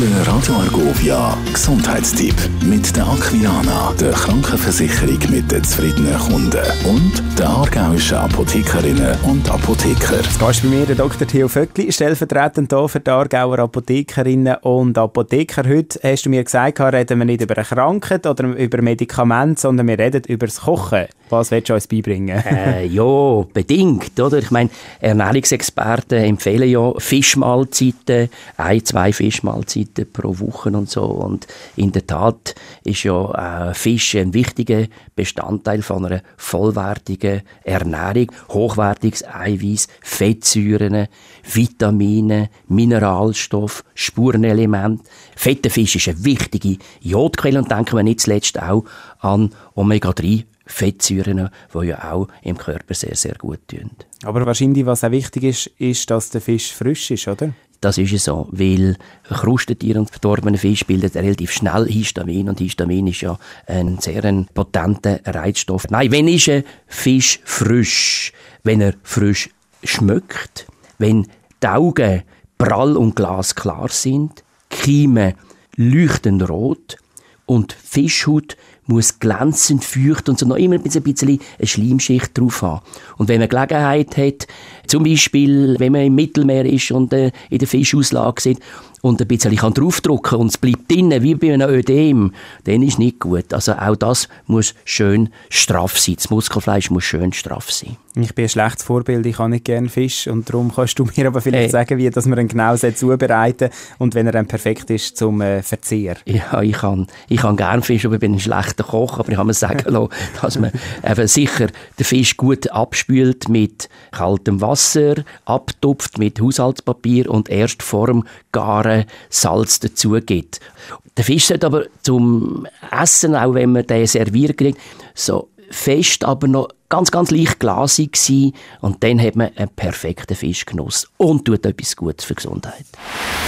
Der Radio Argovia Gesundheitstipp mit der Aquilana, der Krankenversicherung mit den zufriedenen Kunden und der aargauischen Apothekerinnen und Apotheker. Jetzt gehst bei mir der Dr. Theo Vöckli, stellvertretend hier für die Aargauer Apothekerinnen und Apotheker. Heute hast du mir gesagt, reden wir nicht über eine Krankheit oder über Medikamente, sondern wir reden über das Kochen. Was willst du uns beibringen? äh, ja, bedingt, oder? Ich meine, Ernährungsexperten empfehlen ja Fischmahlzeiten, ein, zwei Fischmahlzeiten pro Woche und so. Und in der Tat ist ja äh, Fisch ein wichtiger Bestandteil von einer vollwertigen Ernährung. Hochwertiges Eiweiß, Fettsäuren, Vitamine, Mineralstoff, Spurenelement. Fetter Fisch ist eine wichtige Jodquelle und denken wir nicht zuletzt auch an Omega-3 Fettsäuren, die ja auch im Körper sehr, sehr gut tun. Aber wahrscheinlich, was auch wichtig ist, ist, dass der Fisch frisch ist, oder? Das ist es so, weil Krustentier und verdorbene Fisch bildet relativ schnell Histamin und Histamin ist ja ein sehr potenter Reizstoff. Nein, wenn ist ein Fisch frisch? Wenn er frisch schmeckt, wenn die Augen prall und glasklar sind, Kiemen leuchtend rot und Fischhaut muss glänzend, feucht und so noch immer ein bisschen eine Schleimschicht drauf haben. Und wenn man Gelegenheit hat, zum Beispiel, wenn man im Mittelmeer ist und äh, in der Fischauslage sieht und ein bisschen kann draufdrücken und es bleibt drinnen, wie bei einem Ödem, dann ist nicht gut. Also auch das muss schön straff sein. Das Muskelfleisch muss schön straff sein. Ich bin ein schlechtes Vorbild, ich habe nicht gerne Fisch und darum kannst du mir aber vielleicht äh, sagen, wie dass man ihn genau zubereiten und wenn er dann perfekt ist zum äh, Verzehr. Ja, ich kann, ich kann gerne Fisch, aber ich bin ein schlechter Koch, aber ich habe mir sagen lassen, dass man eben sicher den Fisch gut abspült mit kaltem Wasser, abtupft mit Haushaltspapier und erst vor dem Garen Salz dazu gibt. Der Fisch sollte aber zum Essen, auch wenn man den serviert kriegt, so fest, aber noch ganz, ganz leicht glasig sein und dann hat man einen perfekten Fischgenuss und tut etwas Gutes für die Gesundheit.